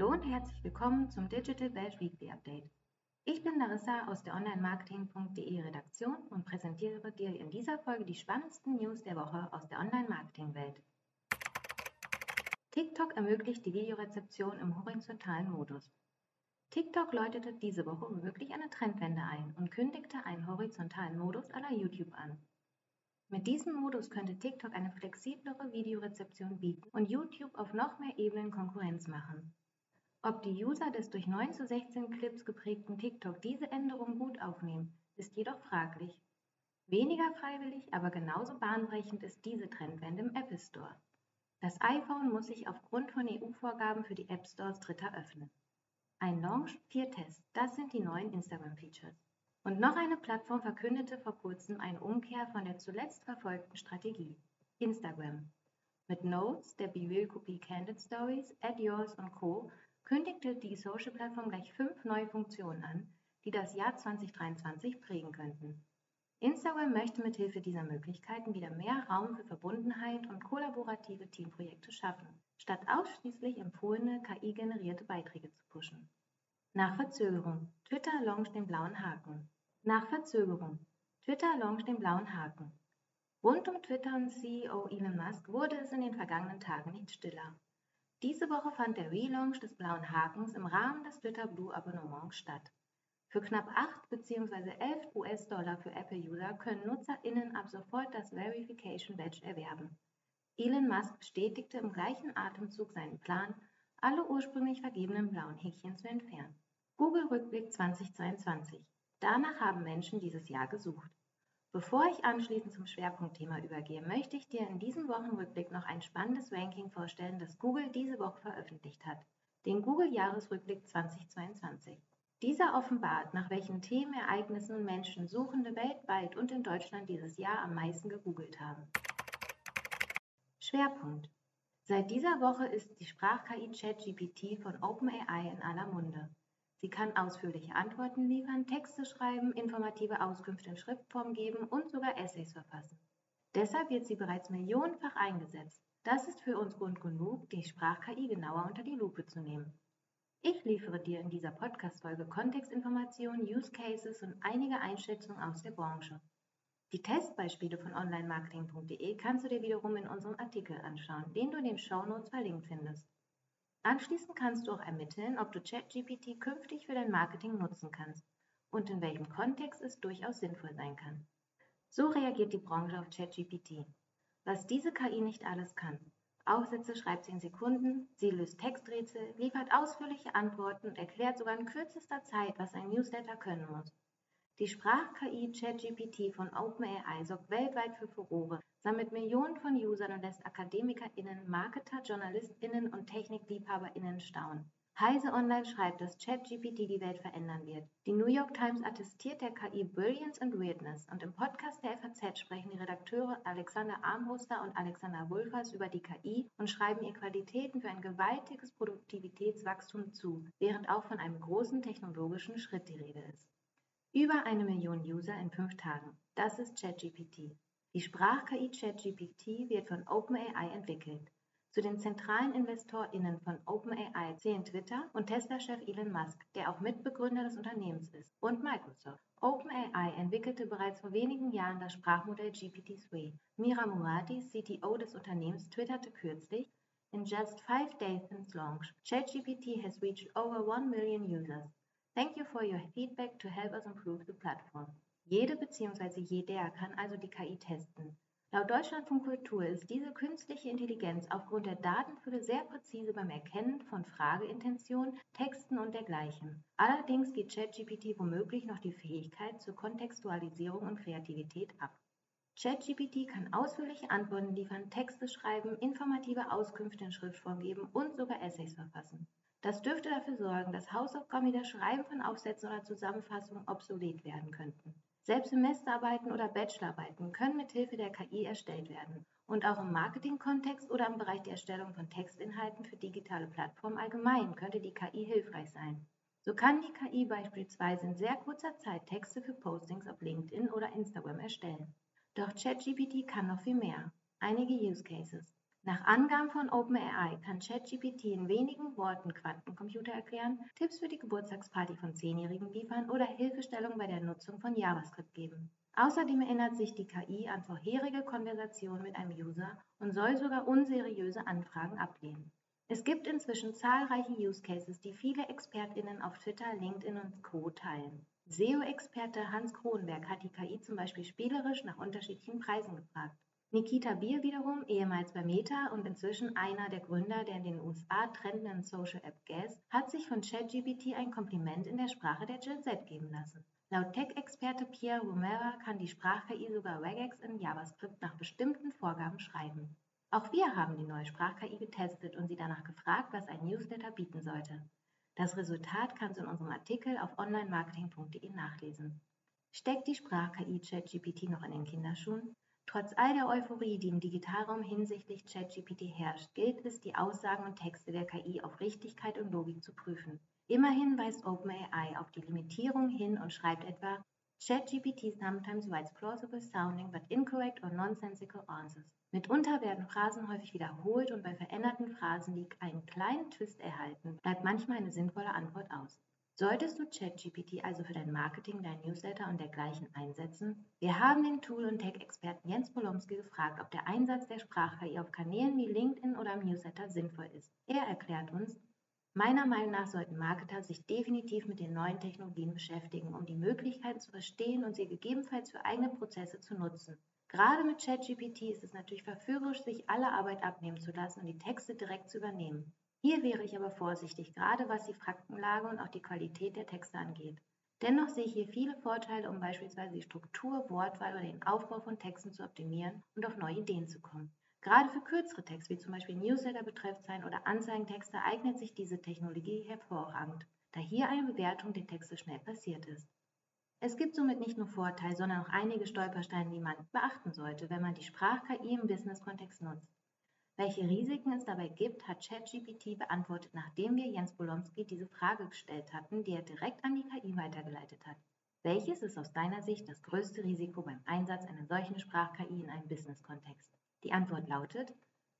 Hallo und herzlich willkommen zum Digital Welt Weekly Update. Ich bin Larissa aus der Online-Marketing.de Redaktion und präsentiere dir in dieser Folge die spannendsten News der Woche aus der Online-Marketing-Welt. TikTok ermöglicht die Videorezeption im horizontalen Modus. TikTok läutete diese Woche womöglich eine Trendwende ein und kündigte einen horizontalen Modus aller YouTube an. Mit diesem Modus könnte TikTok eine flexiblere Videorezeption bieten und YouTube auf noch mehr Ebenen Konkurrenz machen. Ob die User des durch 9 zu 16 Clips geprägten TikTok diese Änderung gut aufnehmen, ist jedoch fraglich. Weniger freiwillig, aber genauso bahnbrechend ist diese Trendwende im Apple Store. Das iPhone muss sich aufgrund von EU-Vorgaben für die App Stores Dritter öffnen. Ein Launch, vier Tests, das sind die neuen Instagram-Features. Und noch eine Plattform verkündete vor kurzem eine Umkehr von der zuletzt verfolgten Strategie, Instagram. Mit Notes, der BeReal-Kopie Candid Stories, Add Yours und Co. kündigte die Social-Plattform gleich fünf neue Funktionen an, die das Jahr 2023 prägen könnten. Instagram möchte mithilfe dieser Möglichkeiten wieder mehr Raum für Verbundenheit und kollaborative Teamprojekte schaffen, statt ausschließlich empfohlene KI-generierte Beiträge zu pushen. Nach Verzögerung. Twitter launcht den blauen Haken. Nach Verzögerung. Twitter launcht den blauen Haken. Rund um Twitter und CEO Elon Musk wurde es in den vergangenen Tagen nicht stiller. Diese Woche fand der Relaunch des blauen Hakens im Rahmen des Twitter Blue Abonnements statt. Für knapp 8 bzw. 11 US-Dollar für Apple-User können NutzerInnen ab sofort das Verification Badge erwerben. Elon Musk bestätigte im gleichen Atemzug seinen Plan, alle ursprünglich vergebenen blauen Häkchen zu entfernen. Google Rückblick 2022. Danach haben Menschen dieses Jahr gesucht. Bevor ich anschließend zum Schwerpunktthema übergehe, möchte ich dir in diesem Wochenrückblick noch ein spannendes Ranking vorstellen, das Google diese Woche veröffentlicht hat, den Google Jahresrückblick 2022. Dieser offenbart, nach welchen Themen, Ereignissen und Menschen Suchende weltweit und in Deutschland dieses Jahr am meisten gegoogelt haben. Schwerpunkt Seit dieser Woche ist die Sprach-KI ChatGPT von OpenAI in aller Munde. Sie kann ausführliche Antworten liefern, Texte schreiben, informative Auskünfte in Schriftform geben und sogar Essays verfassen. Deshalb wird sie bereits millionenfach eingesetzt. Das ist für uns Grund genug, die Sprach-KI genauer unter die Lupe zu nehmen. Ich liefere dir in dieser Podcast-Folge Kontextinformationen, Use Cases und einige Einschätzungen aus der Branche. Die Testbeispiele von onlinemarketing.de kannst du dir wiederum in unserem Artikel anschauen, den du in den Shownotes verlinkt findest. Anschließend kannst du auch ermitteln, ob du ChatGPT künftig für dein Marketing nutzen kannst und in welchem Kontext es durchaus sinnvoll sein kann. So reagiert die Branche auf ChatGPT. Was diese KI nicht alles kann. Aufsätze schreibt sie in Sekunden, sie löst Texträtsel, liefert ausführliche Antworten und erklärt sogar in kürzester Zeit, was ein Newsletter können muss. Die Sprach-KI ChatGPT von OpenAI sorgt weltweit für Furore, sammelt Millionen von Usern und lässt AkademikerInnen, Marketer, JournalistInnen und TechnikliebhaberInnen staunen. Heise Online schreibt, dass ChatGPT die Welt verändern wird. Die New York Times attestiert der KI Brilliance and Weirdness und im Podcast der FAZ sprechen die Redakteure Alexander Armbruster und Alexander Wulfers über die KI und schreiben ihr Qualitäten für ein gewaltiges Produktivitätswachstum zu, während auch von einem großen technologischen Schritt die Rede ist. Über eine Million User in fünf Tagen. Das ist ChatGPT. Die Sprach-KI ChatGPT wird von OpenAI entwickelt. Zu den zentralen InvestorInnen von OpenAI zählen Twitter und Tesla-Chef Elon Musk, der auch Mitbegründer des Unternehmens ist, und Microsoft. OpenAI entwickelte bereits vor wenigen Jahren das Sprachmodell GPT-3. Mira Murati, CTO des Unternehmens, twitterte kürzlich, In just five days since launch, ChatGPT has reached over 1 million users. Thank you for your feedback to help us improve the platform. Jede bzw. jeder kann also die KI testen. Laut Deutschlandfunk Kultur ist diese künstliche Intelligenz aufgrund der Datenfülle sehr präzise beim Erkennen von Frageintention, Texten und dergleichen. Allerdings geht ChatGPT womöglich noch die Fähigkeit zur Kontextualisierung und Kreativität ab. ChatGPT kann ausführliche Antworten liefern, Texte schreiben, informative Auskünfte in Schriftform geben und sogar Essays verfassen. Das dürfte dafür sorgen, dass Hausaufgaben wie das Schreiben von Aufsätzen oder Zusammenfassungen obsolet werden könnten. Selbst Semesterarbeiten oder Bachelorarbeiten können mit Hilfe der KI erstellt werden. Und auch im Marketingkontext oder im Bereich der Erstellung von Textinhalten für digitale Plattformen allgemein könnte die KI hilfreich sein. So kann die KI beispielsweise in sehr kurzer Zeit Texte für Postings auf LinkedIn oder Instagram erstellen. Doch ChatGPT kann noch viel mehr. Einige Use Cases. Nach Angaben von OpenAI kann ChatGPT in wenigen Worten Quantencomputer erklären, Tipps für die Geburtstagsparty von Zehnjährigen liefern oder Hilfestellung bei der Nutzung von JavaScript geben. Außerdem erinnert sich die KI an vorherige Konversationen mit einem User und soll sogar unseriöse Anfragen ablehnen. Es gibt inzwischen zahlreiche Use Cases, die viele ExpertInnen auf Twitter, LinkedIn und Co. teilen. SEO-Experte Hans Kronberg hat die KI zum Beispiel spielerisch nach unterschiedlichen Preisen gefragt. Nikita Bier wiederum, ehemals bei Meta und inzwischen einer der Gründer der in den USA trendenden Social App Gas, hat sich von ChatGPT ein Kompliment in der Sprache der Gen Z geben lassen. Laut Tech-Experte Pierre Romera kann die Sprach-KI sogar Regex in JavaScript nach bestimmten Vorgaben schreiben. Auch wir haben die neue Sprach-KI getestet und sie danach gefragt, was ein Newsletter bieten sollte. Das Resultat kannst du in unserem Artikel auf onlinemarketing.de nachlesen. Steckt die Sprach-KI ChatGPT noch in den Kinderschuhen? Trotz all der Euphorie, die im Digitalraum hinsichtlich ChatGPT herrscht, gilt es, die Aussagen und Texte der KI auf Richtigkeit und Logik zu prüfen. Immerhin weist OpenAI auf die Limitierung hin und schreibt etwa, ChatGPT sometimes writes plausible sounding but incorrect or nonsensical answers. Mitunter werden Phrasen häufig wiederholt und bei veränderten Phrasen, die einen kleinen Twist erhalten, bleibt manchmal eine sinnvolle Antwort aus. Solltest du ChatGPT also für dein Marketing, dein Newsletter und dergleichen einsetzen? Wir haben den Tool- und Tech-Experten Jens Polomski gefragt, ob der Einsatz der Sprach-KI auf Kanälen wie LinkedIn oder im Newsletter sinnvoll ist. Er erklärt uns, Meiner Meinung nach sollten Marketer sich definitiv mit den neuen Technologien beschäftigen, um die Möglichkeiten zu verstehen und sie gegebenenfalls für eigene Prozesse zu nutzen. Gerade mit ChatGPT ist es natürlich verführerisch, sich alle Arbeit abnehmen zu lassen und die Texte direkt zu übernehmen. Hier wäre ich aber vorsichtig, gerade was die Faktenlage und auch die Qualität der Texte angeht. Dennoch sehe ich hier viele Vorteile, um beispielsweise die Struktur, Wortwahl oder den Aufbau von Texten zu optimieren und auf neue Ideen zu kommen. Gerade für kürzere Texte, wie zum Beispiel Newsletter-Betreffzeilen oder Anzeigentexte, eignet sich diese Technologie hervorragend, da hier eine Bewertung der Texte schnell passiert ist. Es gibt somit nicht nur Vorteile, sondern auch einige Stolpersteine, die man beachten sollte, wenn man die Sprach-KI im Business-Kontext nutzt. Welche Risiken es dabei gibt, hat ChatGPT beantwortet, nachdem wir Jens Bolomski diese Frage gestellt hatten, die er direkt an die KI weitergeleitet hat. Welches ist aus deiner Sicht das größte Risiko beim Einsatz einer solchen Sprach-KI in einem Business-Kontext? Die Antwort lautet,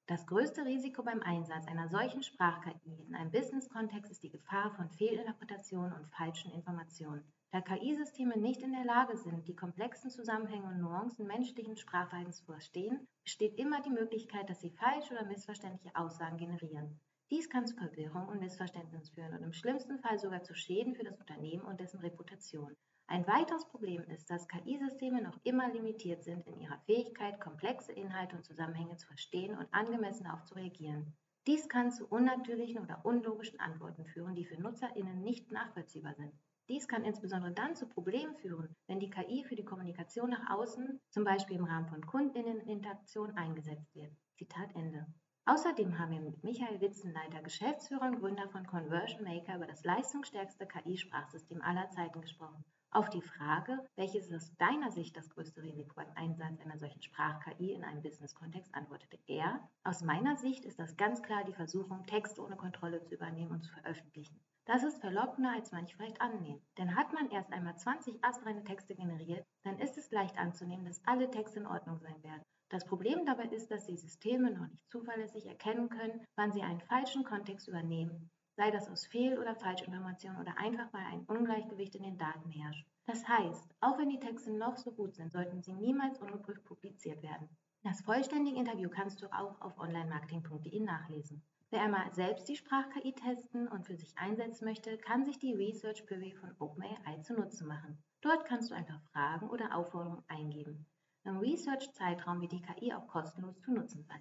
das größte Risiko beim Einsatz einer solchen Sprach-KI in einem Business-Kontext ist die Gefahr von Fehlinterpretationen und falschen Informationen. Da KI-Systeme nicht in der Lage sind, die komplexen Zusammenhänge und Nuancen menschlichen Sprachverhaltens zu verstehen, besteht immer die Möglichkeit, dass sie falsche oder missverständliche Aussagen generieren. Dies kann zu Verwirrung und Missverständnis führen und im schlimmsten Fall sogar zu Schäden für das Unternehmen und dessen Reputation. Ein weiteres Problem ist, dass KI-Systeme noch immer limitiert sind in ihrer Fähigkeit, komplexe Inhalte und Zusammenhänge zu verstehen und angemessen darauf zu reagieren. Dies kann zu unnatürlichen oder unlogischen Antworten führen, die für NutzerInnen nicht nachvollziehbar sind. Dies kann insbesondere dann zu Problemen führen, wenn die KI für die Kommunikation nach außen, zum Beispiel im Rahmen von Kundinneninteraktion, eingesetzt wird. Zitat Ende. Außerdem haben wir mit Michael Witzenleiter, Geschäftsführer und Gründer von Conversion Maker, über das leistungsstärkste KI-Sprachsystem aller Zeiten gesprochen. Auf die Frage, welches ist aus deiner Sicht das größte Risiko beim Einsatz einer solchen Sprach-KI in einem Business-Kontext, antwortete er, aus meiner Sicht ist das ganz klar die Versuchung, Texte ohne Kontrolle zu übernehmen und zu veröffentlichen. Das ist verlockender, als manche vielleicht annehmen. Denn hat man erst einmal 20 astreine Texte generiert, dann ist es leicht anzunehmen, dass alle Texte in Ordnung sein werden. Das Problem dabei ist, dass die Systeme noch nicht zuverlässig erkennen können, wann sie einen falschen Kontext übernehmen, sei das aus Fehl- oder Falschinformationen oder einfach weil ein Ungleichgewicht in den Daten herrscht. Das heißt, auch wenn die Texte noch so gut sind, sollten sie niemals ungeprüft publiziert werden. Das vollständige Interview kannst du auch auf onlinemarketing.de nachlesen. Wer einmal selbst die Sprach-KI testen und für sich einsetzen möchte, kann sich die Research Query von OpenAI zunutze machen. Dort kannst du einfach Fragen oder Aufforderungen eingeben. Im Research-Zeitraum wird die KI auch kostenlos zu nutzen sein.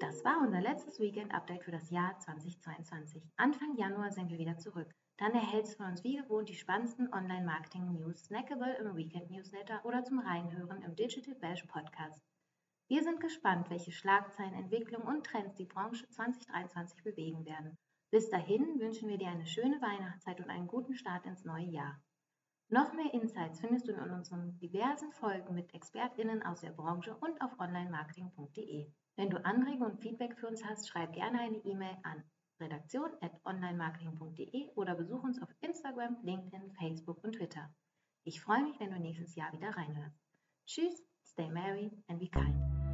Das war unser letztes Weekend-Update für das Jahr 2022. Anfang Januar sind wir wieder zurück. Dann erhältst du von uns wie gewohnt die spannendsten Online-Marketing-News snackable im Weekend-Newsletter oder zum Reinhören im Digital Bash Podcast. Wir sind gespannt, welche Schlagzeilen, Entwicklungen und Trends die Branche 2023 bewegen werden. Bis dahin wünschen wir dir eine schöne Weihnachtszeit und einen guten Start ins neue Jahr. Noch mehr Insights findest du in unseren diversen Folgen mit ExpertInnen aus der Branche und auf onlinemarketing.de. Wenn du Anregungen und Feedback für uns hast, schreib gerne eine E-Mail an redaktion.onlinemarketing.de oder besuch uns auf Instagram, LinkedIn, Facebook und Twitter. Ich freue mich, wenn du nächstes Jahr wieder reinhörst. Tschüss! stay merry and be kind.